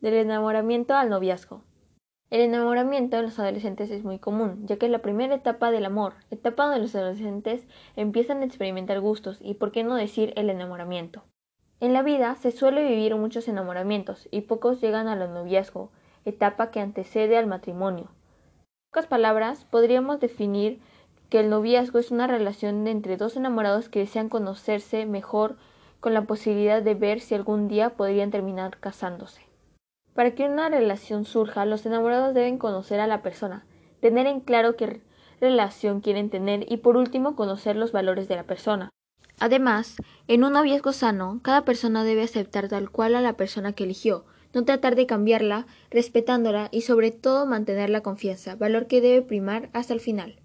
Del enamoramiento al noviazgo. El enamoramiento en los adolescentes es muy común, ya que es la primera etapa del amor, etapa donde los adolescentes empiezan a experimentar gustos y, por qué no decir, el enamoramiento. En la vida se suele vivir muchos enamoramientos y pocos llegan al noviazgo, etapa que antecede al matrimonio. En pocas palabras, podríamos definir que el noviazgo es una relación entre dos enamorados que desean conocerse mejor con la posibilidad de ver si algún día podrían terminar casándose. Para que una relación surja, los enamorados deben conocer a la persona, tener en claro qué relación quieren tener y por último conocer los valores de la persona. Además, en un noviazgo sano, cada persona debe aceptar tal cual a la persona que eligió, no tratar de cambiarla, respetándola y sobre todo mantener la confianza, valor que debe primar hasta el final.